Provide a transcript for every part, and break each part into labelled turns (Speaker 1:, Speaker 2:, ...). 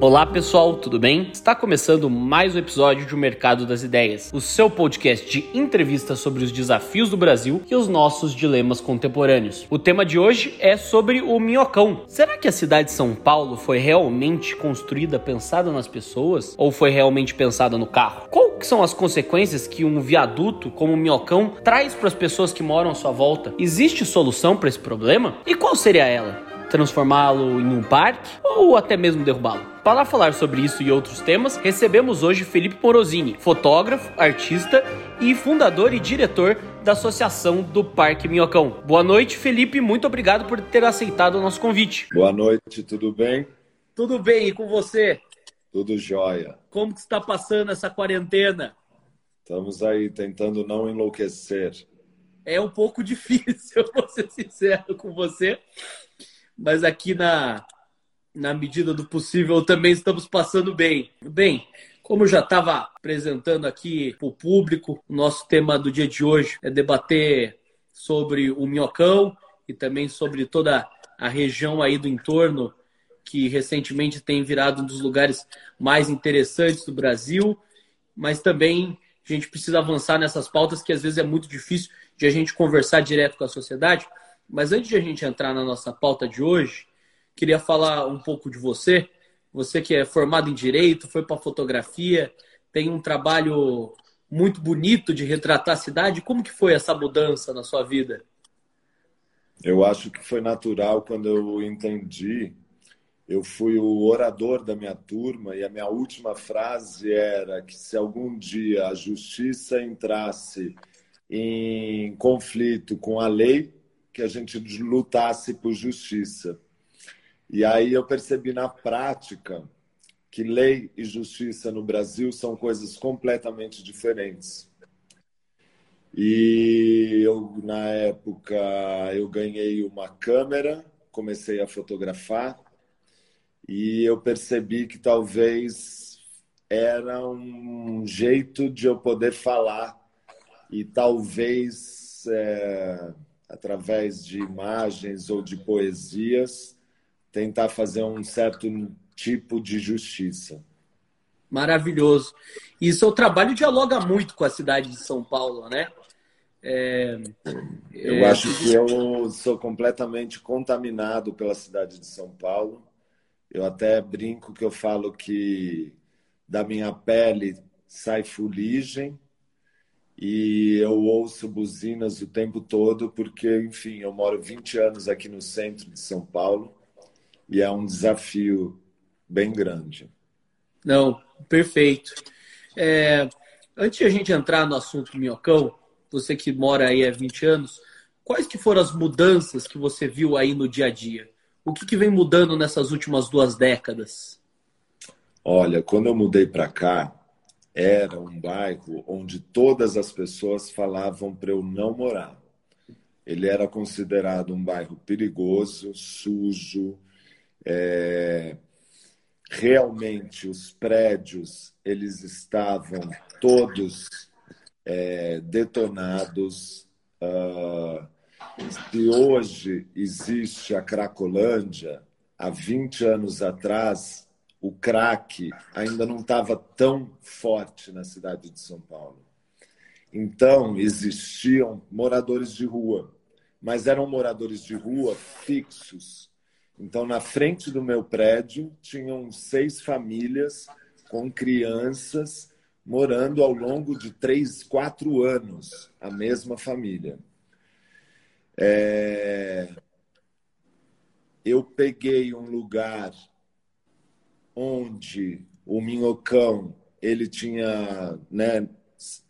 Speaker 1: Olá pessoal, tudo bem? Está começando mais um episódio de O Mercado das Ideias, o seu podcast de entrevistas sobre os desafios do Brasil e os nossos dilemas contemporâneos. O tema de hoje é sobre o minhocão. Será que a cidade de São Paulo foi realmente construída pensada nas pessoas ou foi realmente pensada no carro? Qual que são as consequências que um viaduto como o minhocão traz para as pessoas que moram à sua volta? Existe solução para esse problema? E qual seria ela? Transformá-lo em um parque ou até mesmo derrubá-lo. Para falar sobre isso e outros temas, recebemos hoje Felipe Morosini, fotógrafo, artista e fundador e diretor da Associação do Parque Minhocão. Boa noite, Felipe, muito obrigado por ter aceitado o nosso convite.
Speaker 2: Boa noite, tudo bem?
Speaker 1: Tudo bem, e com você?
Speaker 2: Tudo jóia.
Speaker 1: Como que está passando essa quarentena?
Speaker 2: Estamos aí tentando não enlouquecer.
Speaker 1: É um pouco difícil, eu vou ser sincero com você, mas aqui na, na medida do possível também estamos passando bem. Bem, como eu já estava apresentando aqui para o público, o nosso tema do dia de hoje é debater sobre o minhocão e também sobre toda a região aí do entorno que recentemente tem virado um dos lugares mais interessantes do Brasil, mas também a gente precisa avançar nessas pautas que às vezes é muito difícil de a gente conversar direto com a sociedade. Mas antes de a gente entrar na nossa pauta de hoje, queria falar um pouco de você. Você que é formado em direito, foi para fotografia, tem um trabalho muito bonito de retratar a cidade. Como que foi essa mudança na sua vida?
Speaker 2: Eu acho que foi natural quando eu entendi. Eu fui o orador da minha turma e a minha última frase era que se algum dia a justiça entrasse em conflito com a lei, que a gente lutasse por justiça. E aí eu percebi na prática que lei e justiça no Brasil são coisas completamente diferentes. E eu na época eu ganhei uma câmera, comecei a fotografar e eu percebi que talvez era um jeito de eu poder falar e talvez é, através de imagens ou de poesias, tentar fazer um certo tipo de justiça.
Speaker 1: Maravilhoso. E seu trabalho dialoga muito com a cidade de São Paulo, né? É,
Speaker 2: eu é... acho que eu sou completamente contaminado pela cidade de São Paulo. Eu até brinco que eu falo que da minha pele sai fuligem e eu ouço buzinas o tempo todo porque, enfim, eu moro 20 anos aqui no centro de São Paulo e é um desafio bem grande.
Speaker 1: Não, perfeito. É, antes de a gente entrar no assunto do minhocão, você que mora aí há 20 anos, quais que foram as mudanças que você viu aí no dia a dia? O que, que vem mudando nessas últimas duas décadas?
Speaker 2: Olha, quando eu mudei para cá, era um bairro onde todas as pessoas falavam para eu não morar. Ele era considerado um bairro perigoso, sujo. É... Realmente, os prédios eles estavam todos é, detonados. Uh, se hoje existe a Cracolândia, há 20 anos atrás o crack ainda não estava tão forte na cidade de São Paulo. Então, existiam moradores de rua, mas eram moradores de rua fixos. Então, na frente do meu prédio, tinham seis famílias com crianças morando ao longo de três, quatro anos, a mesma família. É... Eu peguei um lugar onde o Minhocão ele tinha né,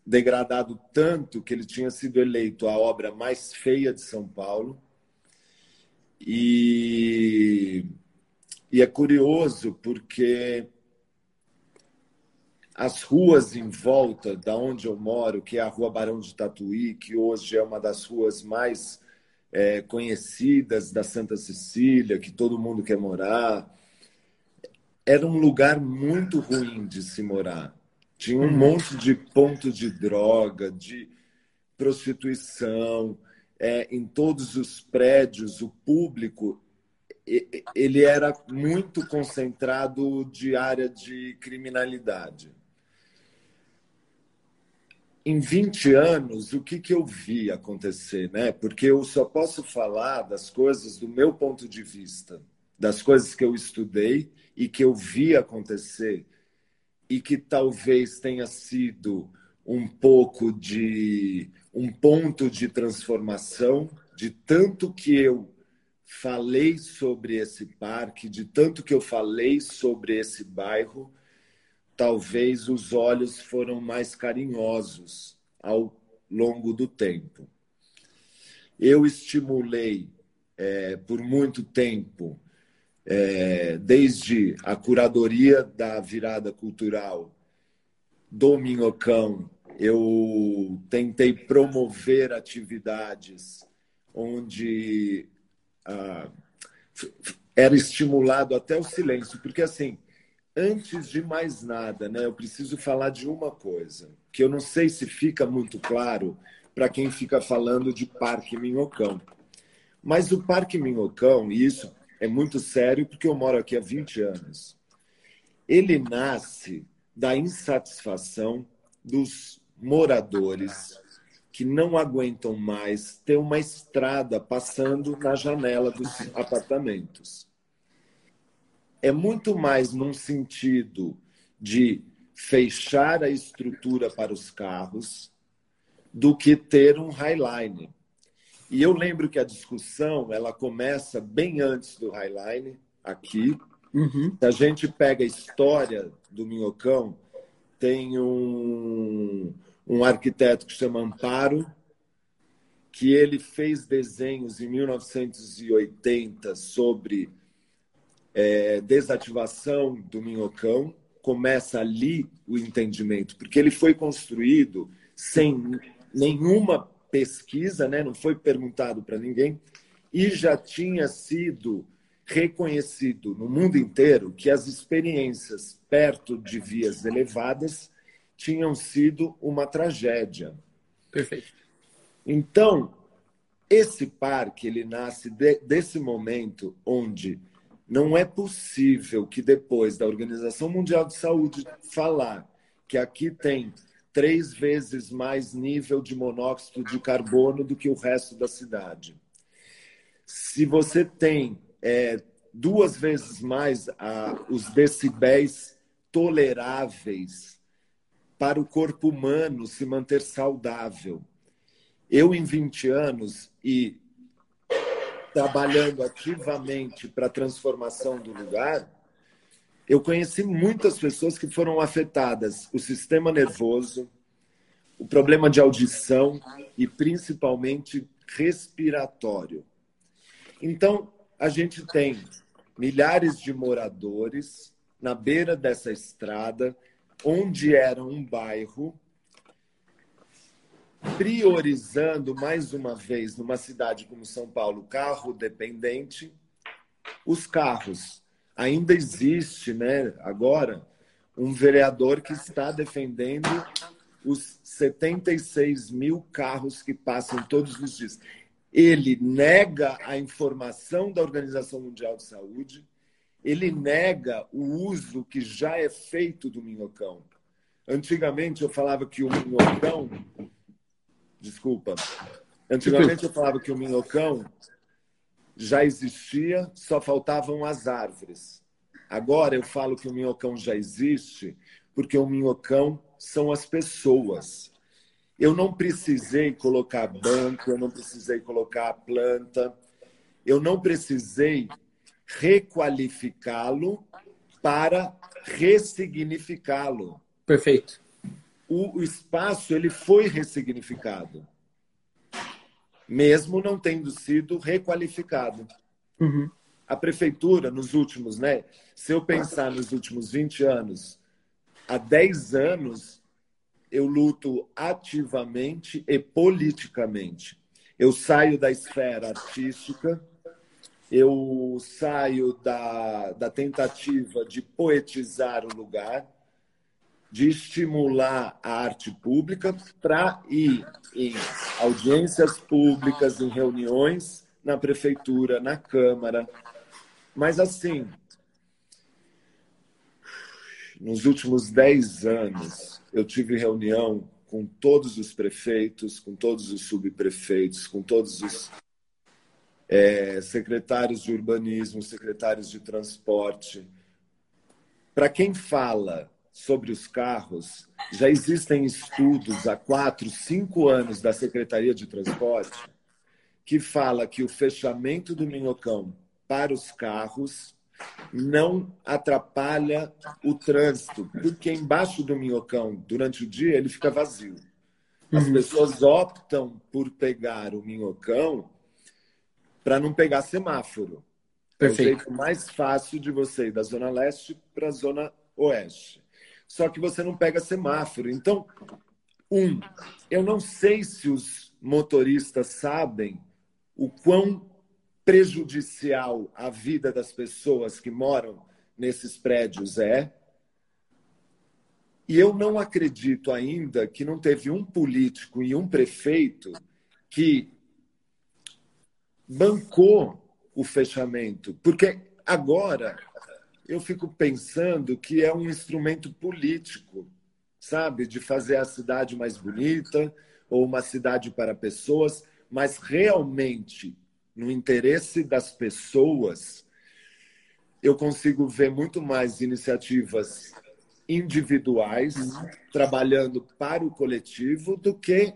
Speaker 2: degradado tanto que ele tinha sido eleito a obra mais feia de São Paulo. E, e é curioso porque as ruas em volta da onde eu moro, que é a Rua Barão de Tatuí, que hoje é uma das ruas mais é, conhecidas da Santa Cecília, que todo mundo quer morar, era um lugar muito ruim de se morar. Tinha um monte de pontos de droga, de prostituição. é, em todos os prédios, o público, ele era muito concentrado de área de criminalidade. Em 20 anos, o que, que eu vi acontecer? Né? Porque eu só posso falar das coisas do meu ponto de vista, das coisas que eu estudei e que eu vi acontecer, e que talvez tenha sido um pouco de um ponto de transformação de tanto que eu falei sobre esse parque, de tanto que eu falei sobre esse bairro, talvez os olhos foram mais carinhosos ao longo do tempo. Eu estimulei é, por muito tempo, é, desde a curadoria da virada cultural do Minhocão, eu tentei promover atividades onde ah, era estimulado até o silêncio, porque assim, antes de mais nada, né, eu preciso falar de uma coisa, que eu não sei se fica muito claro para quem fica falando de Parque Minhocão. Mas o Parque Minhocão, e isso é muito sério porque eu moro aqui há 20 anos, ele nasce da insatisfação dos moradores que não aguentam mais ter uma estrada passando na janela dos apartamentos. É muito mais num sentido de fechar a estrutura para os carros do que ter um highline. E eu lembro que a discussão ela começa bem antes do highline aqui. Uhum. A gente pega a história do Minhocão, tem um, um arquiteto que chama Amparo, que ele fez desenhos em 1980 sobre é, desativação do minhocão. Começa ali o entendimento, porque ele foi construído sem nenhuma pesquisa, né? não foi perguntado para ninguém, e já tinha sido reconhecido no mundo inteiro que as experiências perto de vias elevadas tinham sido uma tragédia.
Speaker 1: Perfeito.
Speaker 2: Então, esse parque ele nasce de, desse momento onde não é possível que depois da Organização Mundial de Saúde falar que aqui tem três vezes mais nível de monóxido de carbono do que o resto da cidade. Se você tem é, duas vezes mais a, os decibéis toleráveis para o corpo humano se manter saudável. Eu, em 20 anos, e trabalhando ativamente para a transformação do lugar, eu conheci muitas pessoas que foram afetadas. O sistema nervoso, o problema de audição e principalmente respiratório. Então, a gente tem milhares de moradores na beira dessa estrada onde era um bairro, priorizando mais uma vez numa cidade como São Paulo, carro dependente, os carros. Ainda existe, né, agora, um vereador que está defendendo os 76 mil carros que passam todos os dias. Ele nega a informação da Organização Mundial de Saúde, ele nega o uso que já é feito do minhocão. Antigamente eu falava que o minhocão. Desculpa. Antigamente eu falava que o minhocão já existia, só faltavam as árvores. Agora eu falo que o minhocão já existe porque o minhocão são as pessoas. Eu não precisei colocar banco, eu não precisei colocar planta, eu não precisei requalificá-lo para ressignificá-lo.
Speaker 1: Perfeito.
Speaker 2: O, o, espaço ele foi ressignificado, mesmo não tendo sido requalificado. Uhum. A prefeitura, nos últimos, né? Se eu pensar nos últimos 20 anos, há 10 anos, eu luto ativamente e politicamente. Eu saio da esfera artística eu saio da, da tentativa de poetizar o lugar de estimular a arte pública para ir em audiências públicas, em reuniões na prefeitura, na Câmara. Mas, assim, nos últimos dez anos, eu tive reunião com todos os prefeitos, com todos os subprefeitos, com todos os é, secretários de urbanismo, secretários de transporte. Para quem fala sobre os carros, já existem estudos há quatro, cinco anos da Secretaria de Transporte que fala que o fechamento do Minhocão para os carros não atrapalha o trânsito, porque embaixo do Minhocão, durante o dia, ele fica vazio. As uhum. pessoas optam por pegar o Minhocão para não pegar semáforo. Perfeito. É o jeito mais fácil de você ir da Zona Leste para a Zona Oeste. Só que você não pega semáforo. Então, um, eu não sei se os motoristas sabem o quão prejudicial à vida das pessoas que moram nesses prédios é. E eu não acredito ainda que não teve um político e um prefeito que bancou o fechamento. Porque agora eu fico pensando que é um instrumento político, sabe? De fazer a cidade mais bonita ou uma cidade para pessoas, mas realmente, no interesse das pessoas, eu consigo ver muito mais iniciativas individuais trabalhando para o coletivo do que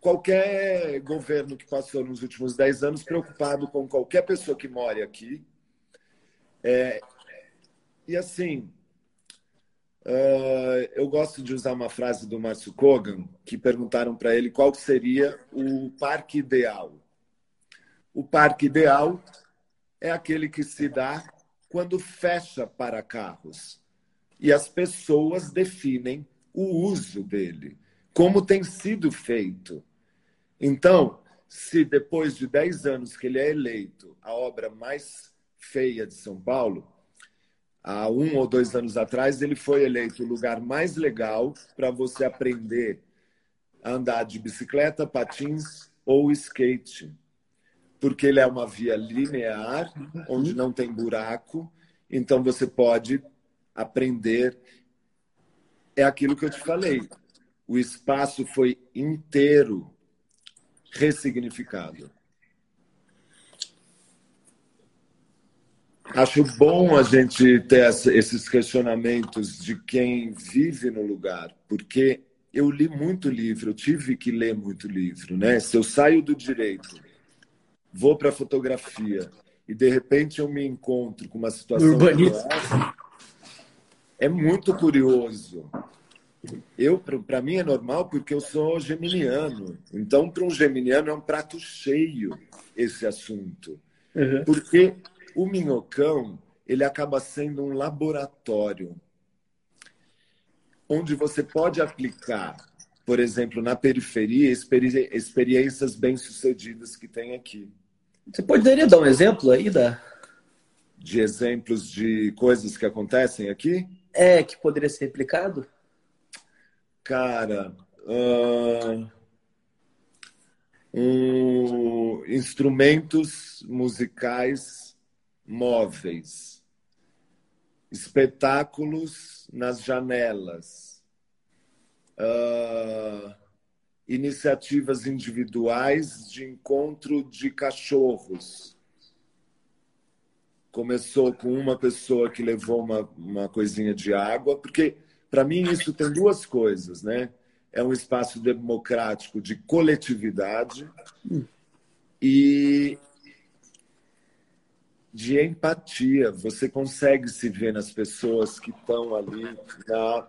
Speaker 2: qualquer governo que passou nos últimos dez anos preocupado com qualquer pessoa que mora aqui é, e assim, uh, eu gosto de usar uma frase do Márcio Kogan, que perguntaram para ele qual seria o parque ideal. O parque ideal é aquele que se dá quando fecha para carros. E as pessoas definem o uso dele, como tem sido feito. Então, se depois de 10 anos que ele é eleito a obra mais feia de São Paulo, há um ou dois anos atrás, ele foi eleito o lugar mais legal para você aprender a andar de bicicleta, patins ou skate. Porque ele é uma via linear, onde não tem buraco, então você pode aprender. É aquilo que eu te falei. O espaço foi inteiro ressignificado. Acho bom a gente ter esses questionamentos de quem vive no lugar, porque eu li muito livro, eu tive que ler muito livro, né? Se eu saio do direito, vou para a fotografia e de repente eu me encontro com uma situação essa, é muito curioso. Eu, para mim, é normal porque eu sou geminiano. Então, para um geminiano, é um prato cheio esse assunto. Uhum. Porque o minhocão, ele acaba sendo um laboratório onde você pode aplicar, por exemplo, na periferia, experi experiências bem-sucedidas que tem aqui.
Speaker 1: Você poderia dar um exemplo aí da
Speaker 2: de exemplos de coisas que acontecem aqui?
Speaker 1: É, que poderia ser replicado?
Speaker 2: Cara, uh, um, instrumentos musicais móveis, espetáculos nas janelas, uh, iniciativas individuais de encontro de cachorros. Começou com uma pessoa que levou uma, uma coisinha de água, porque para mim isso tem duas coisas, né? É um espaço democrático de coletividade hum. e de empatia. Você consegue se ver nas pessoas que estão ali. Na...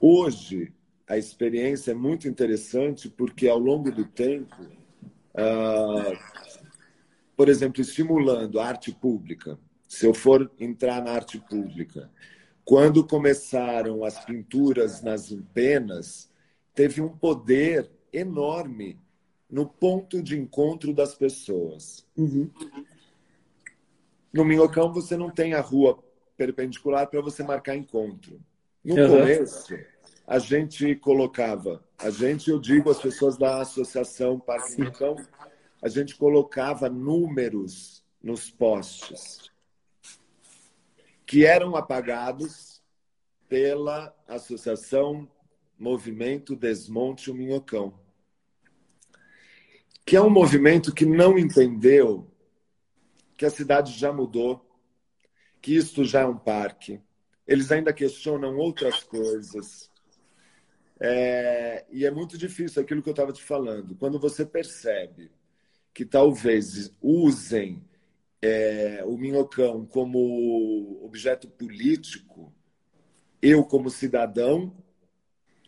Speaker 2: Hoje, a experiência é muito interessante porque, ao longo do tempo, uh, por exemplo, estimulando a arte pública, se eu for entrar na arte pública, quando começaram as pinturas nas penas, teve um poder enorme no ponto de encontro das pessoas. Uhum. No Minhocão você não tem a rua perpendicular para você marcar encontro. No uhum. começo, a gente colocava, a gente, eu digo, as pessoas da Associação Parque Rincão, a gente colocava números nos postes que eram apagados pela Associação Movimento Desmonte o Minhocão, que é um movimento que não entendeu que a cidade já mudou, que isto já é um parque. Eles ainda questionam outras coisas. É, e é muito difícil aquilo que eu estava te falando. Quando você percebe que talvez usem é, o minhocão como objeto político, eu, como cidadão,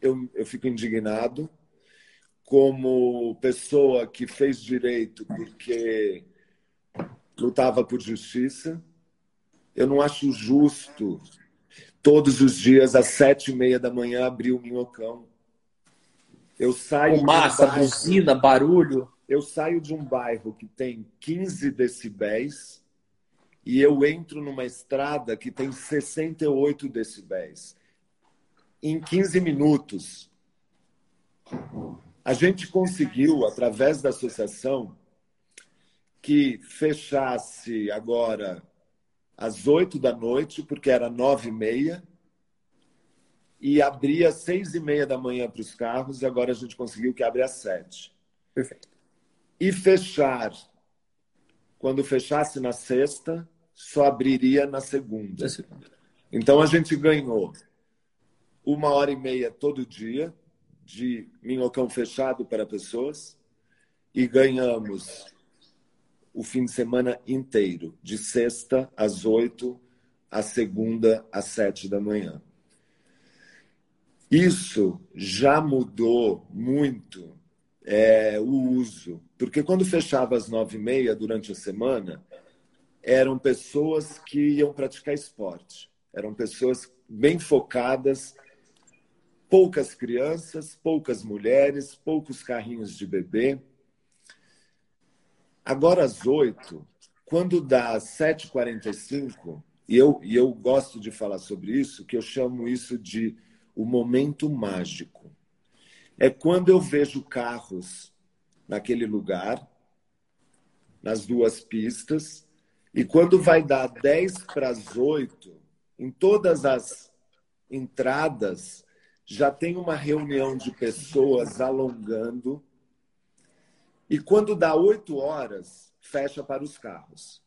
Speaker 2: eu, eu fico indignado. Como pessoa que fez direito porque lutava por justiça, eu não acho justo todos os dias às sete e meia da manhã abrir o minhocão. Eu saio.
Speaker 1: Fumaça, buzina, barulho.
Speaker 2: Eu saio de um bairro que tem 15 decibéis e eu entro numa estrada que tem 68 decibéis. Em 15 minutos, a gente conseguiu, através da associação, que fechasse agora às 8 da noite, porque era nove e meia, e abria às seis e meia da manhã para os carros, e agora a gente conseguiu que abra às sete.
Speaker 1: Perfeito
Speaker 2: e fechar. Quando fechasse na sexta, só abriria na segunda. Então a gente ganhou uma hora e meia todo dia de minhocão fechado para pessoas e ganhamos o fim de semana inteiro, de sexta às oito, a segunda às sete da manhã. Isso já mudou muito é, o uso. Porque quando fechava às nove e meia durante a semana, eram pessoas que iam praticar esporte. Eram pessoas bem focadas, poucas crianças, poucas mulheres, poucos carrinhos de bebê. Agora às oito, quando dá sete quarenta e cinco, e eu, e eu gosto de falar sobre isso, que eu chamo isso de o momento mágico. É quando eu vejo carros naquele lugar, nas duas pistas, e quando vai dar 10 para as 8, em todas as entradas, já tem uma reunião de pessoas alongando, e quando dá 8 horas, fecha para os carros.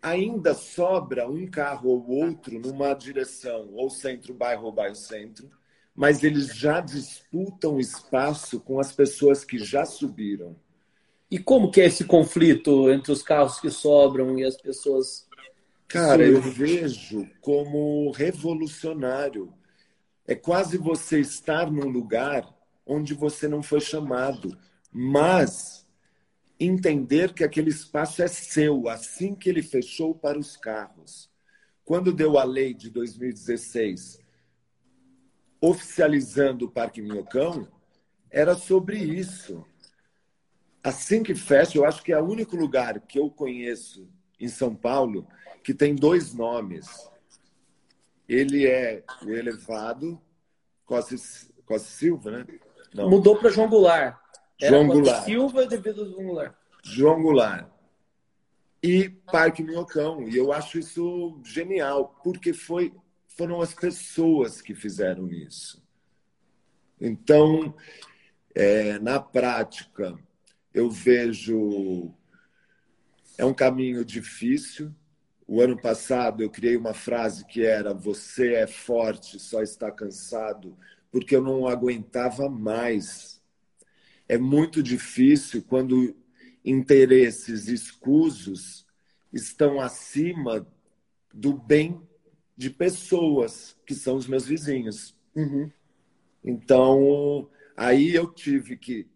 Speaker 2: Ainda sobra um carro ou outro numa direção, ou centro-bairro ou bairro-centro, mas eles já disputam espaço com as pessoas que já subiram.
Speaker 1: E como que é esse conflito entre os carros que sobram e as pessoas?
Speaker 2: Cara, eu vejo como revolucionário. É quase você estar num lugar onde você não foi chamado, mas entender que aquele espaço é seu, assim que ele fechou para os carros. Quando deu a lei de 2016 oficializando o Parque Minhocão era sobre isso. Assim que fecha, eu acho que é o único lugar que eu conheço em São Paulo que tem dois nomes. Ele é o elevado Costa, Silva, né?
Speaker 1: Não. Mudou para João Goulart.
Speaker 2: João Goulart.
Speaker 1: Silva devido a João Goulart.
Speaker 2: João Goulart. E Parque Minhocão. E eu acho isso genial, porque foi foram as pessoas que fizeram isso. Então, é, na prática, eu vejo. É um caminho difícil. O ano passado eu criei uma frase que era: Você é forte, só está cansado, porque eu não aguentava mais. É muito difícil quando interesses escusos estão acima do bem de pessoas que são os meus vizinhos.
Speaker 1: Uhum.
Speaker 2: Então, aí eu tive que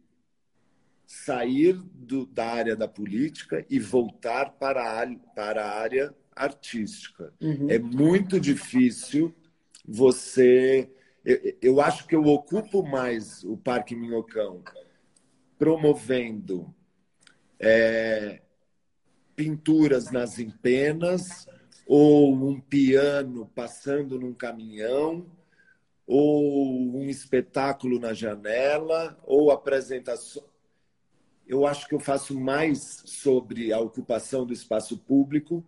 Speaker 2: sair do, da área da política e voltar para a, para a área artística.
Speaker 1: Uhum.
Speaker 2: É muito difícil você. Eu, eu, acho que eu ocupo mais o Parque Minhocão promovendo é, pinturas nas empenas ou um piano passando num caminhão, ou um espetáculo na janela, ou apresentação. Eu acho que eu faço mais sobre a ocupação do espaço público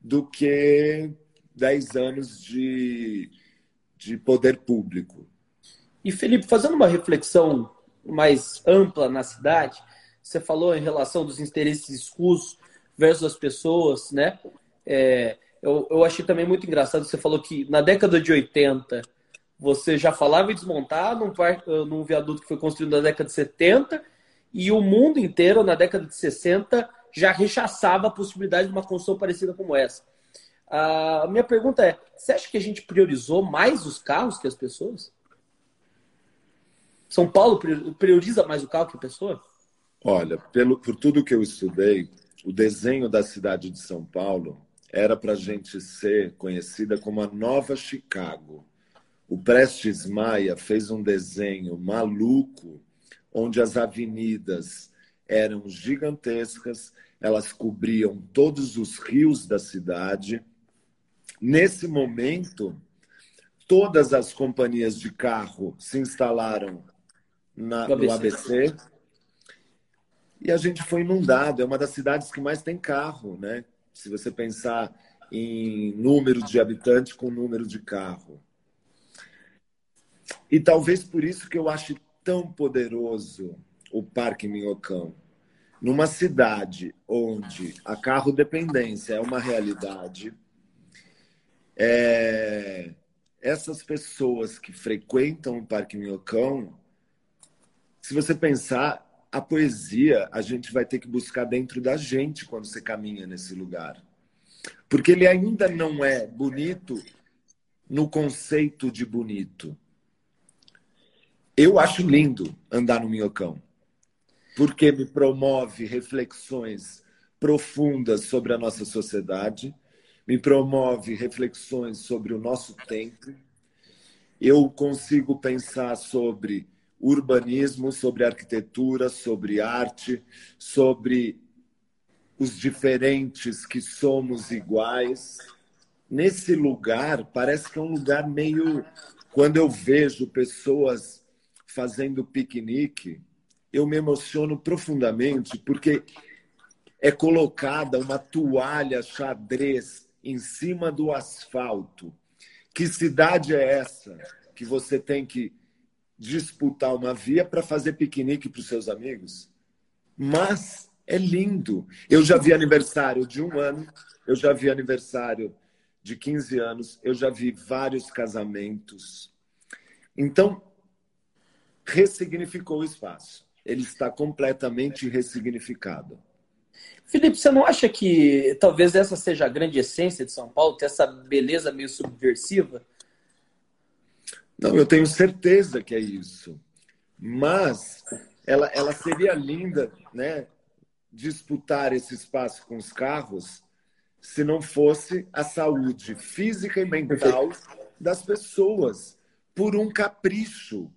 Speaker 2: do que 10 anos de, de poder público.
Speaker 1: E, Felipe, fazendo uma reflexão mais ampla na cidade, você falou em relação dos interesses escusos versus as pessoas, né? É, eu, eu achei também muito engraçado, você falou que na década de 80 você já falava em desmontar num, num viaduto que foi construído na década de 70 e o mundo inteiro, na década de 60, já rechaçava a possibilidade de uma construção parecida como essa. A minha pergunta é: você acha que a gente priorizou mais os carros que as pessoas? São Paulo prioriza mais o carro que a pessoa?
Speaker 2: Olha, pelo, por tudo que eu estudei, o desenho da cidade de São Paulo era para a gente ser conhecida como a nova Chicago. O Prestes Maia fez um desenho maluco, onde as avenidas eram gigantescas, elas cobriam todos os rios da cidade. Nesse momento, todas as companhias de carro se instalaram na, no ABC. E a gente foi inundado. É uma das cidades que mais tem carro, né? Se você pensar em número de habitantes com número de carro. E talvez por isso que eu acho tão poderoso o Parque Minhocão. Numa cidade onde a carro dependência é uma realidade, é... essas pessoas que frequentam o Parque Minhocão se você pensar, a poesia a gente vai ter que buscar dentro da gente quando você caminha nesse lugar. Porque ele ainda não é bonito no conceito de bonito. Eu acho lindo andar no minhocão, porque me promove reflexões profundas sobre a nossa sociedade, me promove reflexões sobre o nosso tempo. Eu consigo pensar sobre urbanismo, sobre arquitetura, sobre arte, sobre os diferentes que somos iguais. Nesse lugar, parece que é um lugar meio. Quando eu vejo pessoas fazendo piquenique, eu me emociono profundamente, porque é colocada uma toalha xadrez em cima do asfalto. Que cidade é essa que você tem que disputar uma via para fazer piquenique para os seus amigos. Mas é lindo. Eu já vi aniversário de um ano, eu já vi aniversário de 15 anos, eu já vi vários casamentos. Então, ressignificou o espaço. Ele está completamente ressignificado.
Speaker 1: Felipe, você não acha que talvez essa seja a grande essência de São Paulo, ter essa beleza meio subversiva?
Speaker 2: Não, eu tenho certeza que é isso. Mas ela, ela seria linda, né? Disputar esse espaço com os carros se não fosse a saúde física e mental das pessoas por um capricho.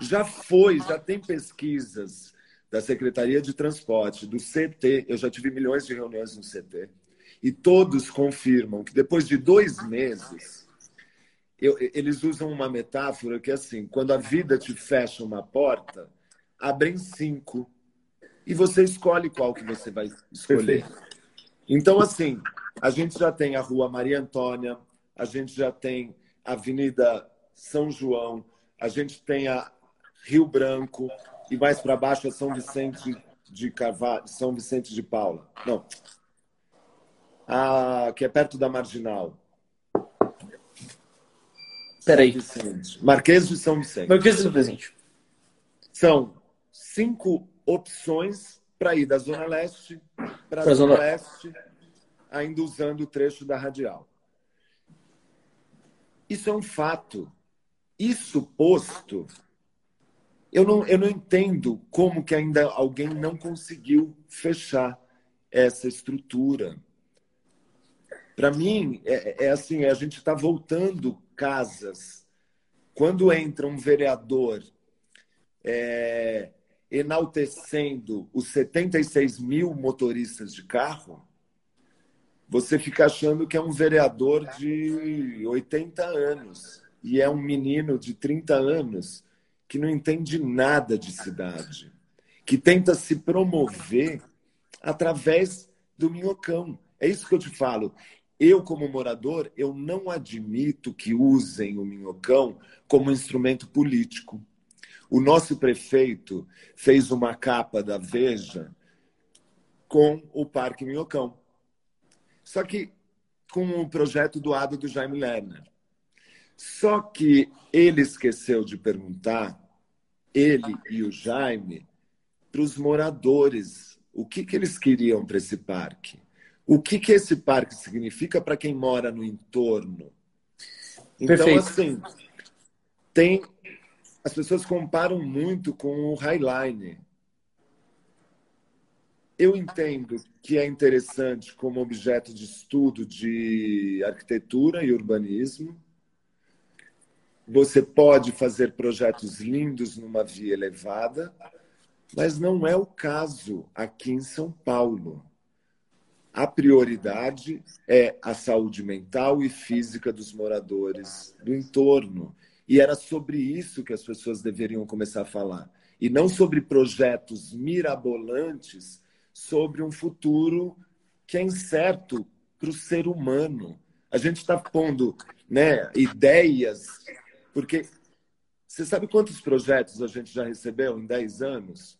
Speaker 2: Já foi, já tem pesquisas da Secretaria de Transporte, do CT, eu já tive milhões de reuniões no CT, e todos confirmam que depois de dois meses eu, eles usam uma metáfora que é assim: quando a vida te fecha uma porta, abrem cinco e você escolhe qual que você vai escolher. Então, assim, a gente já tem a Rua Maria Antônia, a gente já tem a Avenida São João, a gente tem a Rio Branco e mais para baixo a São Vicente de Carvalho, São Vicente de Paula. Não. A, que é perto da Marginal.
Speaker 1: Peraí.
Speaker 2: Marquês de São Vicente.
Speaker 1: Marquês de São Vicente.
Speaker 2: São cinco opções para ir da Zona Leste para a Zona Oeste, ainda usando o trecho da radial. Isso é um fato. Isso posto, eu não, eu não entendo como que ainda alguém não conseguiu fechar essa estrutura. Para mim, é, é, assim, a gente está voltando casas. Quando entra um vereador é, enaltecendo os 76 mil motoristas de carro, você fica achando que é um vereador de 80 anos e é um menino de 30 anos que não entende nada de cidade, que tenta se promover através do minhocão. É isso que eu te falo. Eu, como morador, eu não admito que usem o minhocão como instrumento político. O nosso prefeito fez uma capa da Veja com o Parque Minhocão. Só que com o projeto doado do Jaime Lerner. Só que ele esqueceu de perguntar, ele e o Jaime, para os moradores, o que, que eles queriam para esse parque. O que, que esse parque significa para quem mora no entorno. Então, Perfeito. assim, tem as pessoas comparam muito com o Highline. Eu entendo que é interessante como objeto de estudo de arquitetura e urbanismo. Você pode fazer projetos lindos numa via elevada, mas não é o caso aqui em São Paulo. A prioridade é a saúde mental e física dos moradores do entorno. E era sobre isso que as pessoas deveriam começar a falar. E não sobre projetos mirabolantes sobre um futuro que é incerto para o ser humano. A gente está pondo né, ideias, porque você sabe quantos projetos a gente já recebeu em 10 anos?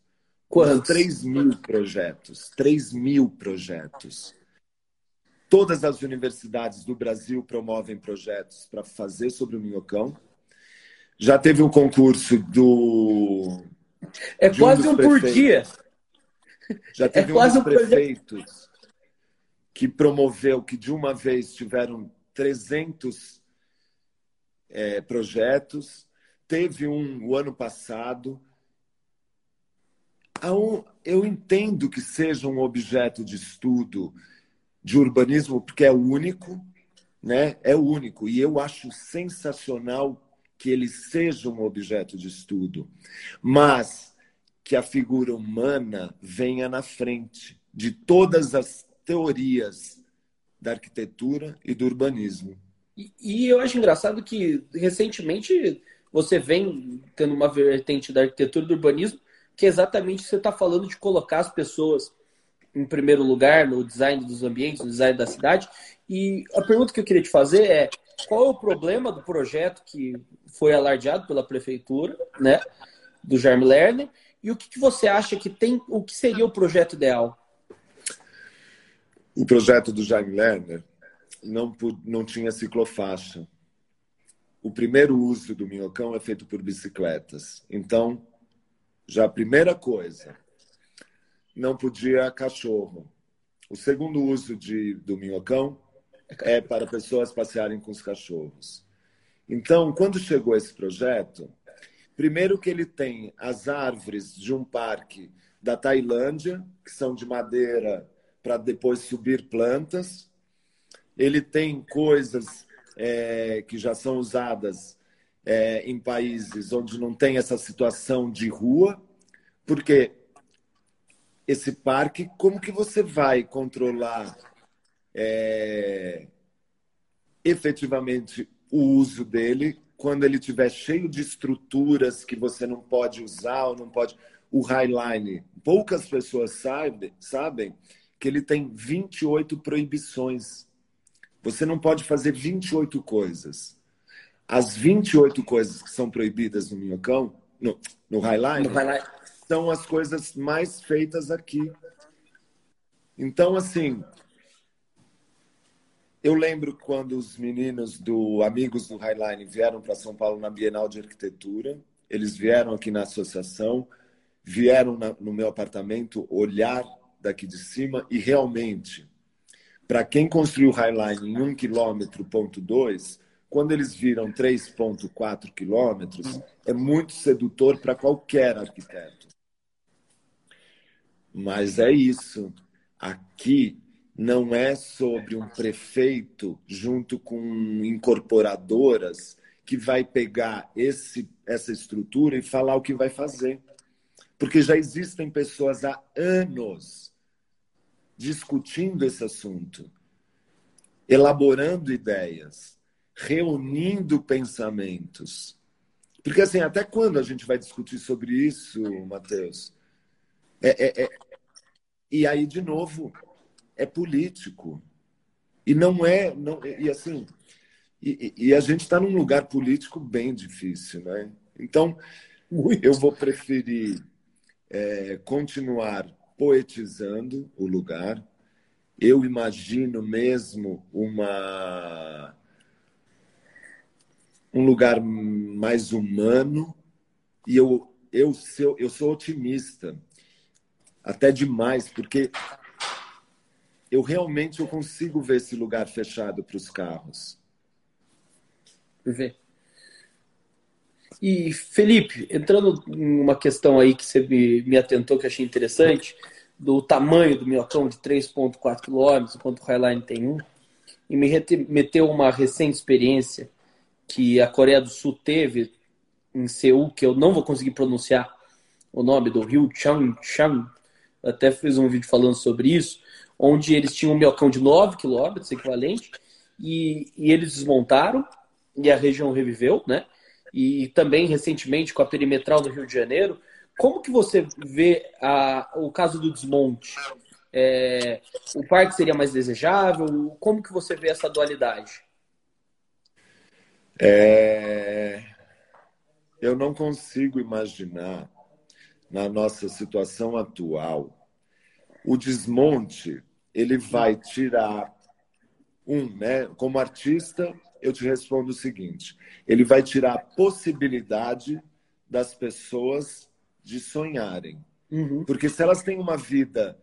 Speaker 1: Quantos?
Speaker 2: 3 mil projetos. 3 mil projetos. Todas as universidades do Brasil promovem projetos para fazer sobre o minhocão. Já teve um concurso do.
Speaker 1: É quase um, um por dia.
Speaker 2: Já é teve é um dos prefeitos que promoveu que de uma vez tiveram 300 é, projetos. Teve um o ano passado. Eu entendo que seja um objeto de estudo de urbanismo, porque é único, né? É único. E eu acho sensacional que ele seja um objeto de estudo, mas que a figura humana venha na frente de todas as teorias da arquitetura e do urbanismo.
Speaker 1: E, e eu acho engraçado que recentemente você vem tendo uma vertente da arquitetura e do urbanismo que é exatamente você está falando de colocar as pessoas em primeiro lugar no design dos ambientes, no design da cidade. E a pergunta que eu queria te fazer é qual é o problema do projeto que foi alardeado pela prefeitura, né, do Jaime Lerner, e o que, que você acha que tem, o que seria o projeto ideal?
Speaker 2: O projeto do Jaime Lerner não, não tinha ciclofaixa. O primeiro uso do minhocão é feito por bicicletas. Então, já a primeira coisa, não podia cachorro. O segundo uso de, do minhocão é para pessoas passearem com os cachorros. Então, quando chegou esse projeto, primeiro que ele tem as árvores de um parque da Tailândia, que são de madeira para depois subir plantas. Ele tem coisas é, que já são usadas é, em países onde não tem essa situação de rua, porque esse parque, como que você vai controlar é, efetivamente o uso dele quando ele estiver cheio de estruturas que você não pode usar ou não pode. O Highline, poucas pessoas sabem, sabem que ele tem 28 proibições. Você não pode fazer 28 coisas. As 28 coisas que são proibidas no Minhocão, no, no Highline, no Highline, são as coisas mais feitas aqui. Então, assim, eu lembro quando os meninos do Amigos do Highline vieram para São Paulo na Bienal de Arquitetura. Eles vieram aqui na associação, vieram na, no meu apartamento olhar daqui de cima e realmente, para quem construiu o Highline em 1 km, ponto 2, quando eles viram 3,4 quilômetros, é muito sedutor para qualquer arquiteto. Mas é isso. Aqui não é sobre um prefeito junto com incorporadoras que vai pegar esse, essa estrutura e falar o que vai fazer. Porque já existem pessoas há anos discutindo esse assunto. elaborando ideias, reunindo pensamentos. Porque, assim, até quando a gente vai discutir sobre isso, Matheus? É, é, é... E aí, de novo, é político. E não é. Não, e assim. E, e a gente está num lugar político bem difícil, né? Então, Muito. eu vou preferir é, continuar poetizando o lugar. Eu imagino mesmo uma um lugar mais humano e eu eu sou, eu sou otimista até demais porque eu realmente eu consigo ver esse lugar fechado para os carros.
Speaker 1: Perfeito. E, Felipe, entrando em uma questão aí que você me, me atentou, que achei interessante, do tamanho do minhocão de 3,4 km, enquanto o Highline tem um, e me remeteu uma recente experiência que a Coreia do Sul teve em Seul, que eu não vou conseguir pronunciar o nome do rio Changchang, até fiz um vídeo falando sobre isso, onde eles tinham um minhocão de 9 km, equivalente, e, e eles desmontaram, e a região reviveu, né? e também recentemente com a perimetral do Rio de Janeiro. Como que você vê a, o caso do desmonte? É, o parque seria mais desejável? Como que você vê essa dualidade?
Speaker 2: É... Eu não consigo imaginar, na nossa situação atual, o desmonte ele vai tirar um, né? Como artista, eu te respondo o seguinte: ele vai tirar a possibilidade das pessoas de sonharem. Uhum. Porque se elas têm uma vida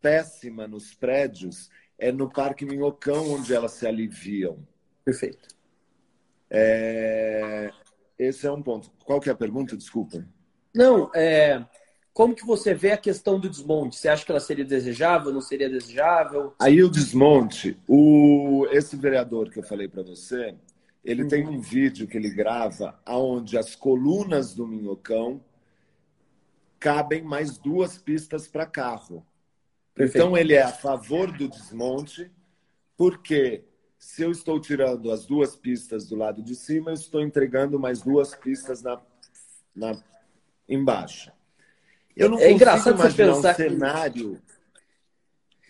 Speaker 2: péssima nos prédios, é no Parque Minhocão onde elas se aliviam.
Speaker 1: Perfeito.
Speaker 2: É... Esse é um ponto. Qual que é a pergunta? Desculpa.
Speaker 1: Não, é como que você vê a questão do desmonte? Você acha que ela seria desejável, não seria desejável?
Speaker 2: Aí o desmonte, o esse vereador que eu falei para você, ele uhum. tem um vídeo que ele grava aonde as colunas do Minhocão cabem mais duas pistas para carro. Perfeito. Então ele é a favor do desmonte, porque se eu estou tirando as duas pistas do lado de cima, eu estou entregando mais duas pistas na, na embaixo. Eu não é consigo engraçado imaginar pensar um cenário,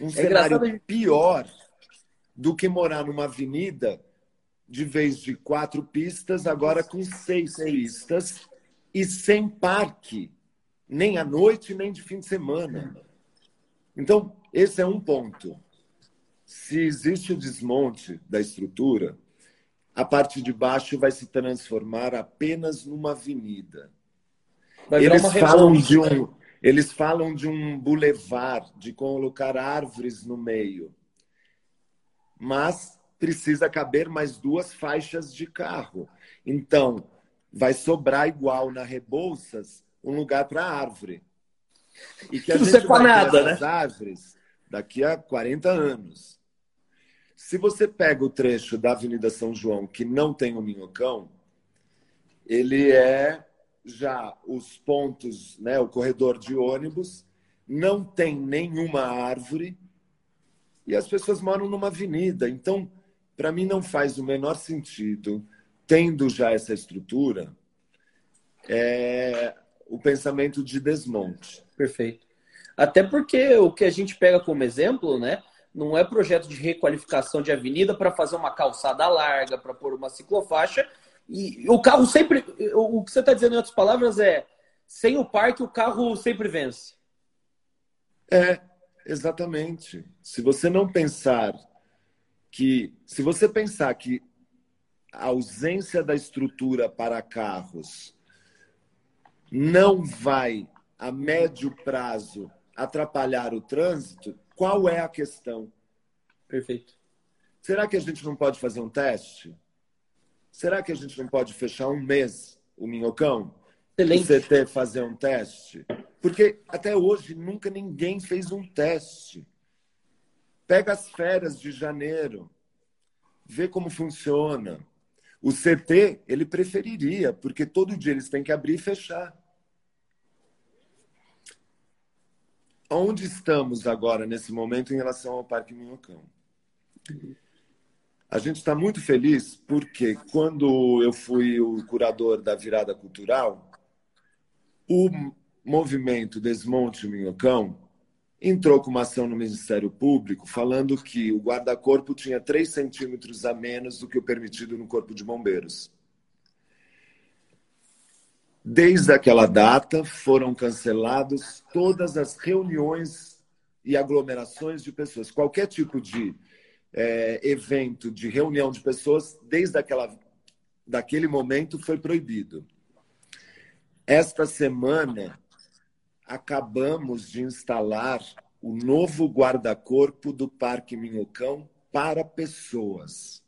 Speaker 2: um é cenário engraçado... pior do que morar numa avenida de vez de quatro pistas, agora com seis pistas e sem parque, nem à noite, nem de fim de semana. Então, esse é um ponto. Se existe o desmonte da estrutura, a parte de baixo vai se transformar apenas numa avenida. Eles falam de um, né? eles falam de um bulevar, de colocar árvores no meio. Mas precisa caber mais duas faixas de carro. Então, vai sobrar igual na Rebouças um lugar para árvore. E que a Não gente vai nada, né? árvores daqui a 40 anos. Se você pega o trecho da Avenida São João que não tem o minhocão, ele é já os pontos, né, o corredor de ônibus, não tem nenhuma árvore e as pessoas moram numa avenida. Então, para mim, não faz o menor sentido, tendo já essa estrutura, é, o pensamento de desmonte.
Speaker 1: Perfeito. Até porque o que a gente pega como exemplo, né? Não é projeto de requalificação de avenida para fazer uma calçada larga, para pôr uma ciclofaixa, e o carro sempre. O que você está dizendo em outras palavras é: sem o parque, o carro sempre vence.
Speaker 2: É, exatamente. Se você não pensar que. Se você pensar que a ausência da estrutura para carros não vai, a médio prazo, atrapalhar o trânsito, qual é a questão?
Speaker 1: Perfeito.
Speaker 2: Será que a gente não pode fazer um teste? Será que a gente não pode fechar um mês o Minhocão? Excelente. O CT fazer um teste? Porque até hoje nunca ninguém fez um teste. Pega as férias de janeiro, vê como funciona. O CT, ele preferiria, porque todo dia eles têm que abrir e fechar. Onde estamos agora, nesse momento, em relação ao Parque Minhocão? A gente está muito feliz porque quando eu fui o curador da virada cultural, o movimento Desmonte Minhocão entrou com uma ação no Ministério Público falando que o guarda-corpo tinha 3 centímetros a menos do que o permitido no Corpo de Bombeiros. Desde aquela data, foram canceladas todas as reuniões e aglomerações de pessoas. Qualquer tipo de é, evento de reunião de pessoas, desde aquela, daquele momento, foi proibido. Esta semana, acabamos de instalar o novo guarda-corpo do Parque Minhocão para pessoas.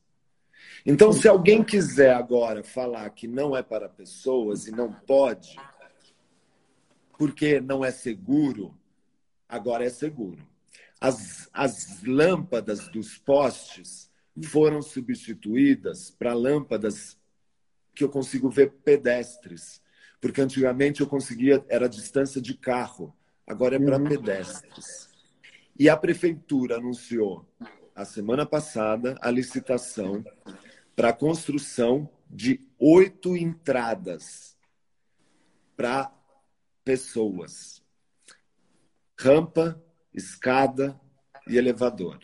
Speaker 2: Então, se alguém quiser agora falar que não é para pessoas e não pode, porque não é seguro, agora é seguro. As, as lâmpadas dos postes foram substituídas para lâmpadas que eu consigo ver pedestres. Porque antigamente eu conseguia, era distância de carro, agora é para uhum. pedestres. E a prefeitura anunciou, a semana passada, a licitação para a construção de oito entradas para pessoas: rampa, escada e elevador.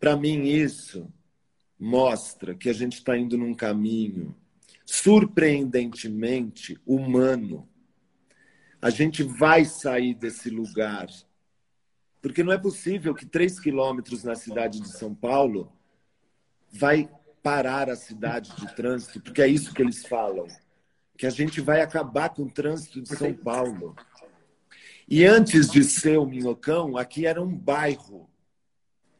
Speaker 2: Para mim, isso mostra que a gente está indo num caminho surpreendentemente humano. A gente vai sair desse lugar. Porque não é possível que três quilômetros na cidade de São Paulo vai parar a cidade de trânsito, porque é isso que eles falam. Que a gente vai acabar com o trânsito de São Paulo. E antes de ser o Minhocão, aqui era um bairro.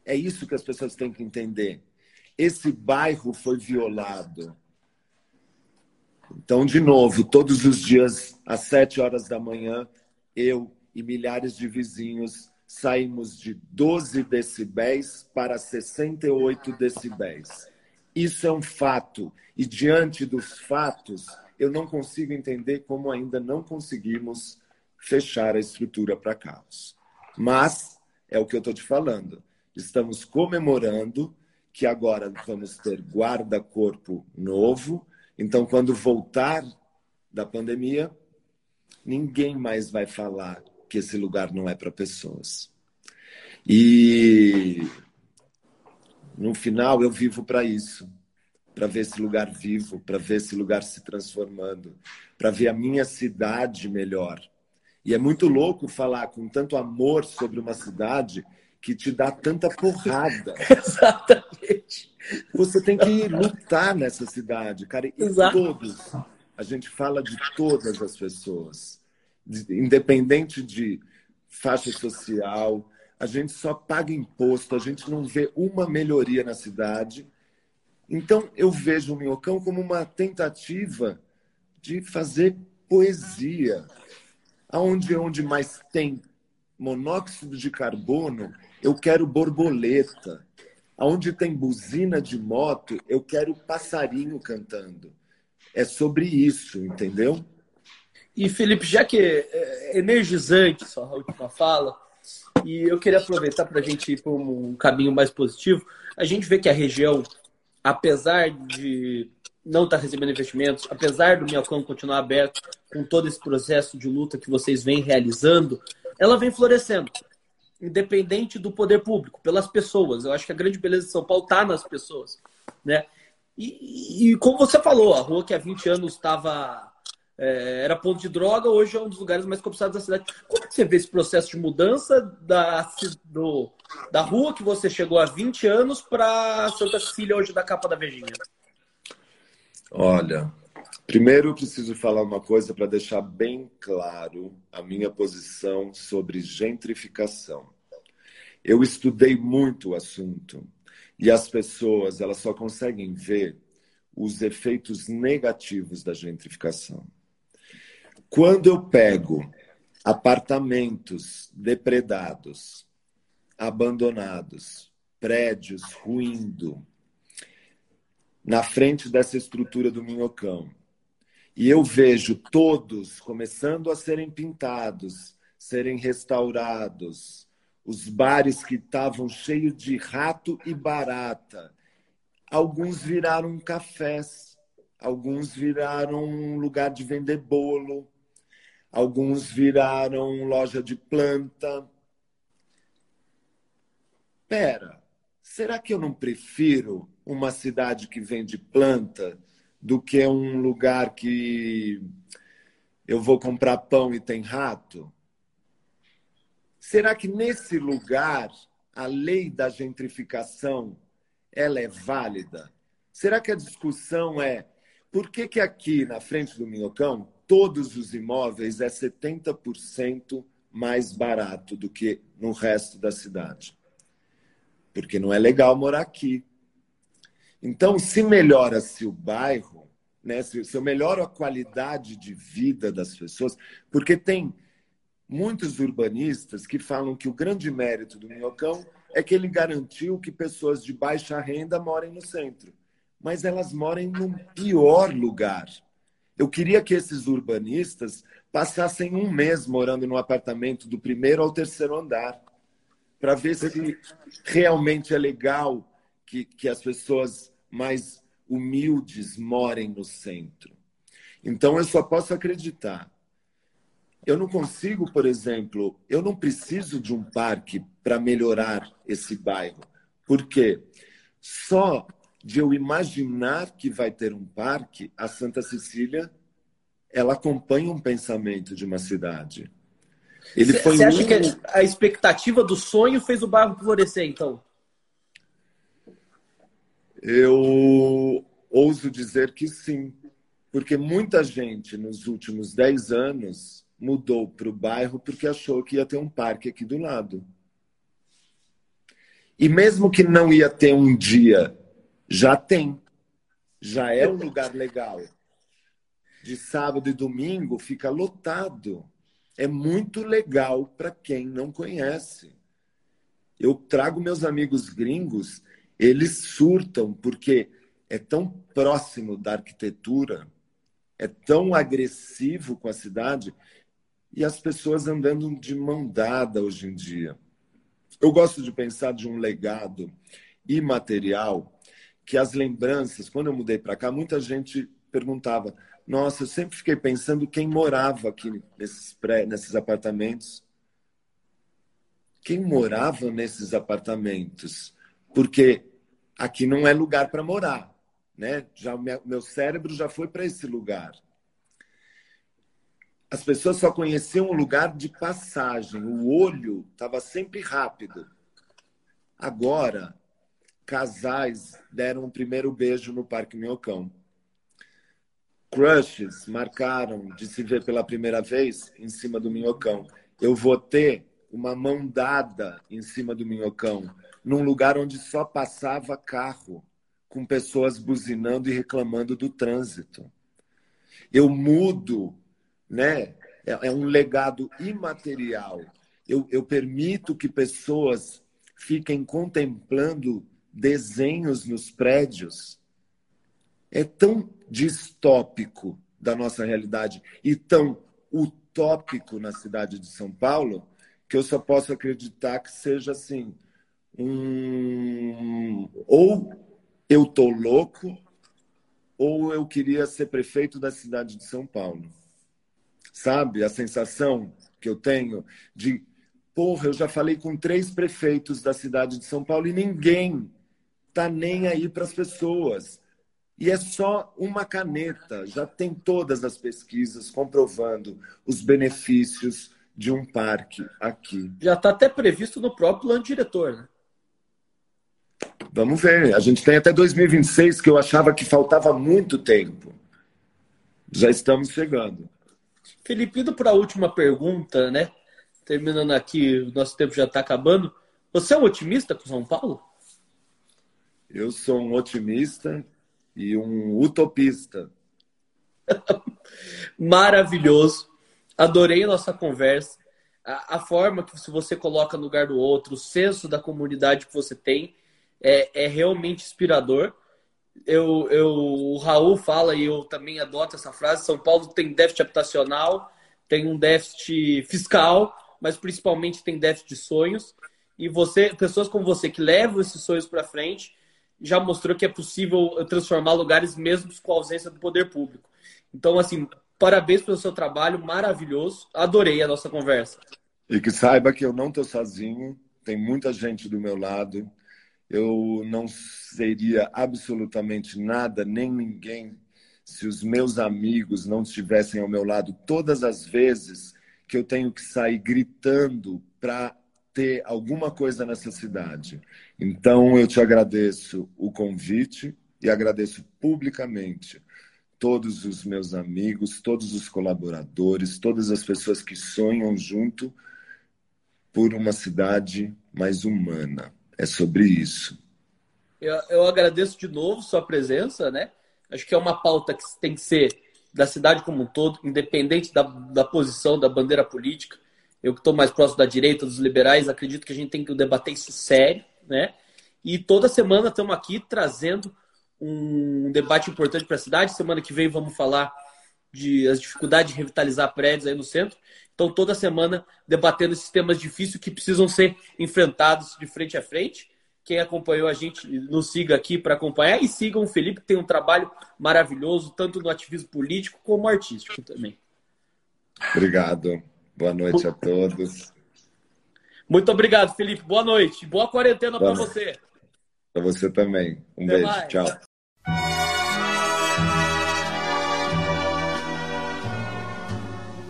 Speaker 2: É isso que as pessoas têm que entender. Esse bairro foi violado. Então, de novo, todos os dias, às sete horas da manhã, eu e milhares de vizinhos saímos de 12 decibéis para 68 decibéis. Isso é um fato. E diante dos fatos, eu não consigo entender como ainda não conseguimos fechar a estrutura para carros. Mas é o que eu estou te falando. Estamos comemorando que agora vamos ter guarda-corpo novo então, quando voltar da pandemia, ninguém mais vai falar que esse lugar não é para pessoas. E no final eu vivo para isso, para ver esse lugar vivo, para ver esse lugar se transformando, para ver a minha cidade melhor. E é muito louco falar com tanto amor sobre uma cidade que te dá tanta porrada.
Speaker 1: Exatamente.
Speaker 2: Você tem que lutar nessa cidade, cara. E Exato. todos. A gente fala de todas as pessoas, independente de faixa social. A gente só paga imposto, a gente não vê uma melhoria na cidade. Então, eu vejo o Minhocão como uma tentativa de fazer poesia. Aonde, onde mais tem monóxido de carbono, eu quero borboleta. Onde tem buzina de moto, eu quero passarinho cantando. É sobre isso, entendeu?
Speaker 1: E, Felipe, já que é energizante sua última fala, e eu queria aproveitar para a gente ir para um caminho mais positivo, a gente vê que a região, apesar de não estar tá recebendo investimentos, apesar do Minhocão continuar aberto com todo esse processo de luta que vocês vêm realizando, ela vem florescendo independente do poder público, pelas pessoas. Eu acho que a grande beleza de São Paulo está nas pessoas. Né? E, e, como você falou, a rua que há 20 anos estava. É, era ponto de droga, hoje é um dos lugares mais cobiçados da cidade. Como que você vê esse processo de mudança da, do, da rua que você chegou há 20 anos para Santa Cecília, hoje da capa da Vejinha?
Speaker 2: Olha, Primeiro, eu preciso falar uma coisa para deixar bem claro a minha posição sobre gentrificação. Eu estudei muito o assunto e as pessoas elas só conseguem ver os efeitos negativos da gentrificação. Quando eu pego apartamentos depredados, abandonados, prédios ruindo, na frente dessa estrutura do Minhocão, e eu vejo todos começando a serem pintados, serem restaurados, os bares que estavam cheios de rato e barata. Alguns viraram cafés, alguns viraram um lugar de vender bolo, alguns viraram loja de planta. Pera, será que eu não prefiro uma cidade que vende planta do que um lugar que eu vou comprar pão e tem rato? Será que nesse lugar a lei da gentrificação ela é válida? Será que a discussão é por que, que aqui na frente do Minhocão todos os imóveis é 70% mais barato do que no resto da cidade? Porque não é legal morar aqui. Então, se melhora-se o bairro, né, se, se eu melhoro a qualidade de vida das pessoas, porque tem muitos urbanistas que falam que o grande mérito do Minhocão é que ele garantiu que pessoas de baixa renda morem no centro. Mas elas moram no pior lugar. Eu queria que esses urbanistas passassem um mês morando no apartamento do primeiro ao terceiro andar, para ver se realmente é legal que, que as pessoas mais humildes morem no centro. Então, eu só posso acreditar eu não consigo, por exemplo, eu não preciso de um parque para melhorar esse bairro. Porque só de eu imaginar que vai ter um parque, a Santa Cecília ela acompanha um pensamento de uma cidade.
Speaker 1: Ele Você foi acha um... que a expectativa do sonho fez o bairro florescer, então?
Speaker 2: Eu ouso dizer que sim, porque muita gente nos últimos 10 anos mudou para o bairro porque achou que ia ter um parque aqui do lado. E mesmo que não ia ter um dia, já tem. Já é um lugar legal. De sábado e domingo fica lotado. É muito legal para quem não conhece. Eu trago meus amigos gringos, eles surtam porque é tão próximo da arquitetura, é tão agressivo com a cidade e as pessoas andando de mão dada hoje em dia. Eu gosto de pensar de um legado imaterial que as lembranças, quando eu mudei para cá, muita gente perguntava: "Nossa, eu sempre fiquei pensando quem morava aqui nesses pré, nesses apartamentos. Quem morava nesses apartamentos? Porque aqui não é lugar para morar, né? Já meu cérebro já foi para esse lugar as pessoas só conheciam o lugar de passagem, o olho estava sempre rápido. Agora, casais deram o primeiro beijo no Parque Minhocão. Crushes marcaram de se ver pela primeira vez em cima do Minhocão. Eu vou ter uma mão dada em cima do Minhocão, num lugar onde só passava carro, com pessoas buzinando e reclamando do trânsito. Eu mudo né? É, é um legado imaterial. Eu, eu permito que pessoas fiquem contemplando desenhos nos prédios. É tão distópico da nossa realidade e tão utópico na cidade de São Paulo que eu só posso acreditar que seja assim um ou eu tô louco ou eu queria ser prefeito da cidade de São Paulo sabe? A sensação que eu tenho de, porra, eu já falei com três prefeitos da cidade de São Paulo e ninguém tá nem aí para as pessoas. E é só uma caneta, já tem todas as pesquisas comprovando os benefícios de um parque aqui.
Speaker 1: Já está até previsto no próprio plano diretor, né?
Speaker 2: Vamos ver. A gente tem até 2026, que eu achava que faltava muito tempo. Já estamos chegando.
Speaker 1: Felipe, indo para a última pergunta, né? Terminando aqui, o nosso tempo já está acabando. Você é um otimista com São Paulo?
Speaker 2: Eu sou um otimista e um utopista.
Speaker 1: Maravilhoso. Adorei a nossa conversa. A, a, forma que você coloca no lugar do outro, o senso da comunidade que você tem, é, é realmente inspirador eu, eu, o Raul fala e eu também adoto essa frase: São Paulo tem déficit habitacional, tem um déficit fiscal, mas principalmente tem déficit de sonhos. E você, pessoas como você que levam esses sonhos para frente, já mostrou que é possível transformar lugares mesmo com a ausência do poder público. Então, assim, parabéns pelo seu trabalho, maravilhoso. Adorei a nossa conversa.
Speaker 2: E que saiba que eu não estou sozinho, tem muita gente do meu lado. Eu não seria absolutamente nada, nem ninguém, se os meus amigos não estivessem ao meu lado todas as vezes que eu tenho que sair gritando para ter alguma coisa nessa cidade. Então, eu te agradeço o convite e agradeço publicamente todos os meus amigos, todos os colaboradores, todas as pessoas que sonham junto por uma cidade mais humana. É sobre isso.
Speaker 1: Eu, eu agradeço de novo sua presença, né? Acho que é uma pauta que tem que ser da cidade como um todo, independente da, da posição, da bandeira política. Eu que estou mais próximo da direita, dos liberais, acredito que a gente tem que debater isso sério, né? E toda semana estamos aqui trazendo um debate importante para a cidade. Semana que vem vamos falar de as dificuldades de revitalizar prédios aí no centro. Então, toda semana debatendo esses temas difíceis que precisam ser enfrentados de frente a frente. Quem acompanhou a gente, nos siga aqui para acompanhar e sigam o Felipe, que tem um trabalho maravilhoso, tanto no ativismo político como artístico também.
Speaker 2: Obrigado. Boa noite a todos.
Speaker 1: Muito obrigado, Felipe. Boa noite. Boa quarentena para você.
Speaker 2: Para você também. Um Até beijo. Mais. Tchau.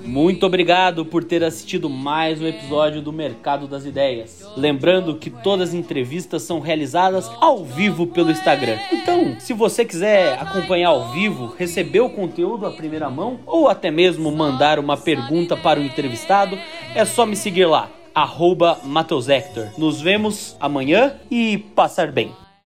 Speaker 1: Muito obrigado por ter assistido mais um episódio do Mercado das Ideias. Lembrando que todas as entrevistas são realizadas ao vivo pelo Instagram. Então, se você quiser acompanhar ao vivo, receber o conteúdo à primeira mão ou até mesmo mandar uma pergunta para o entrevistado, é só me seguir lá, arroba Nos vemos amanhã e passar bem.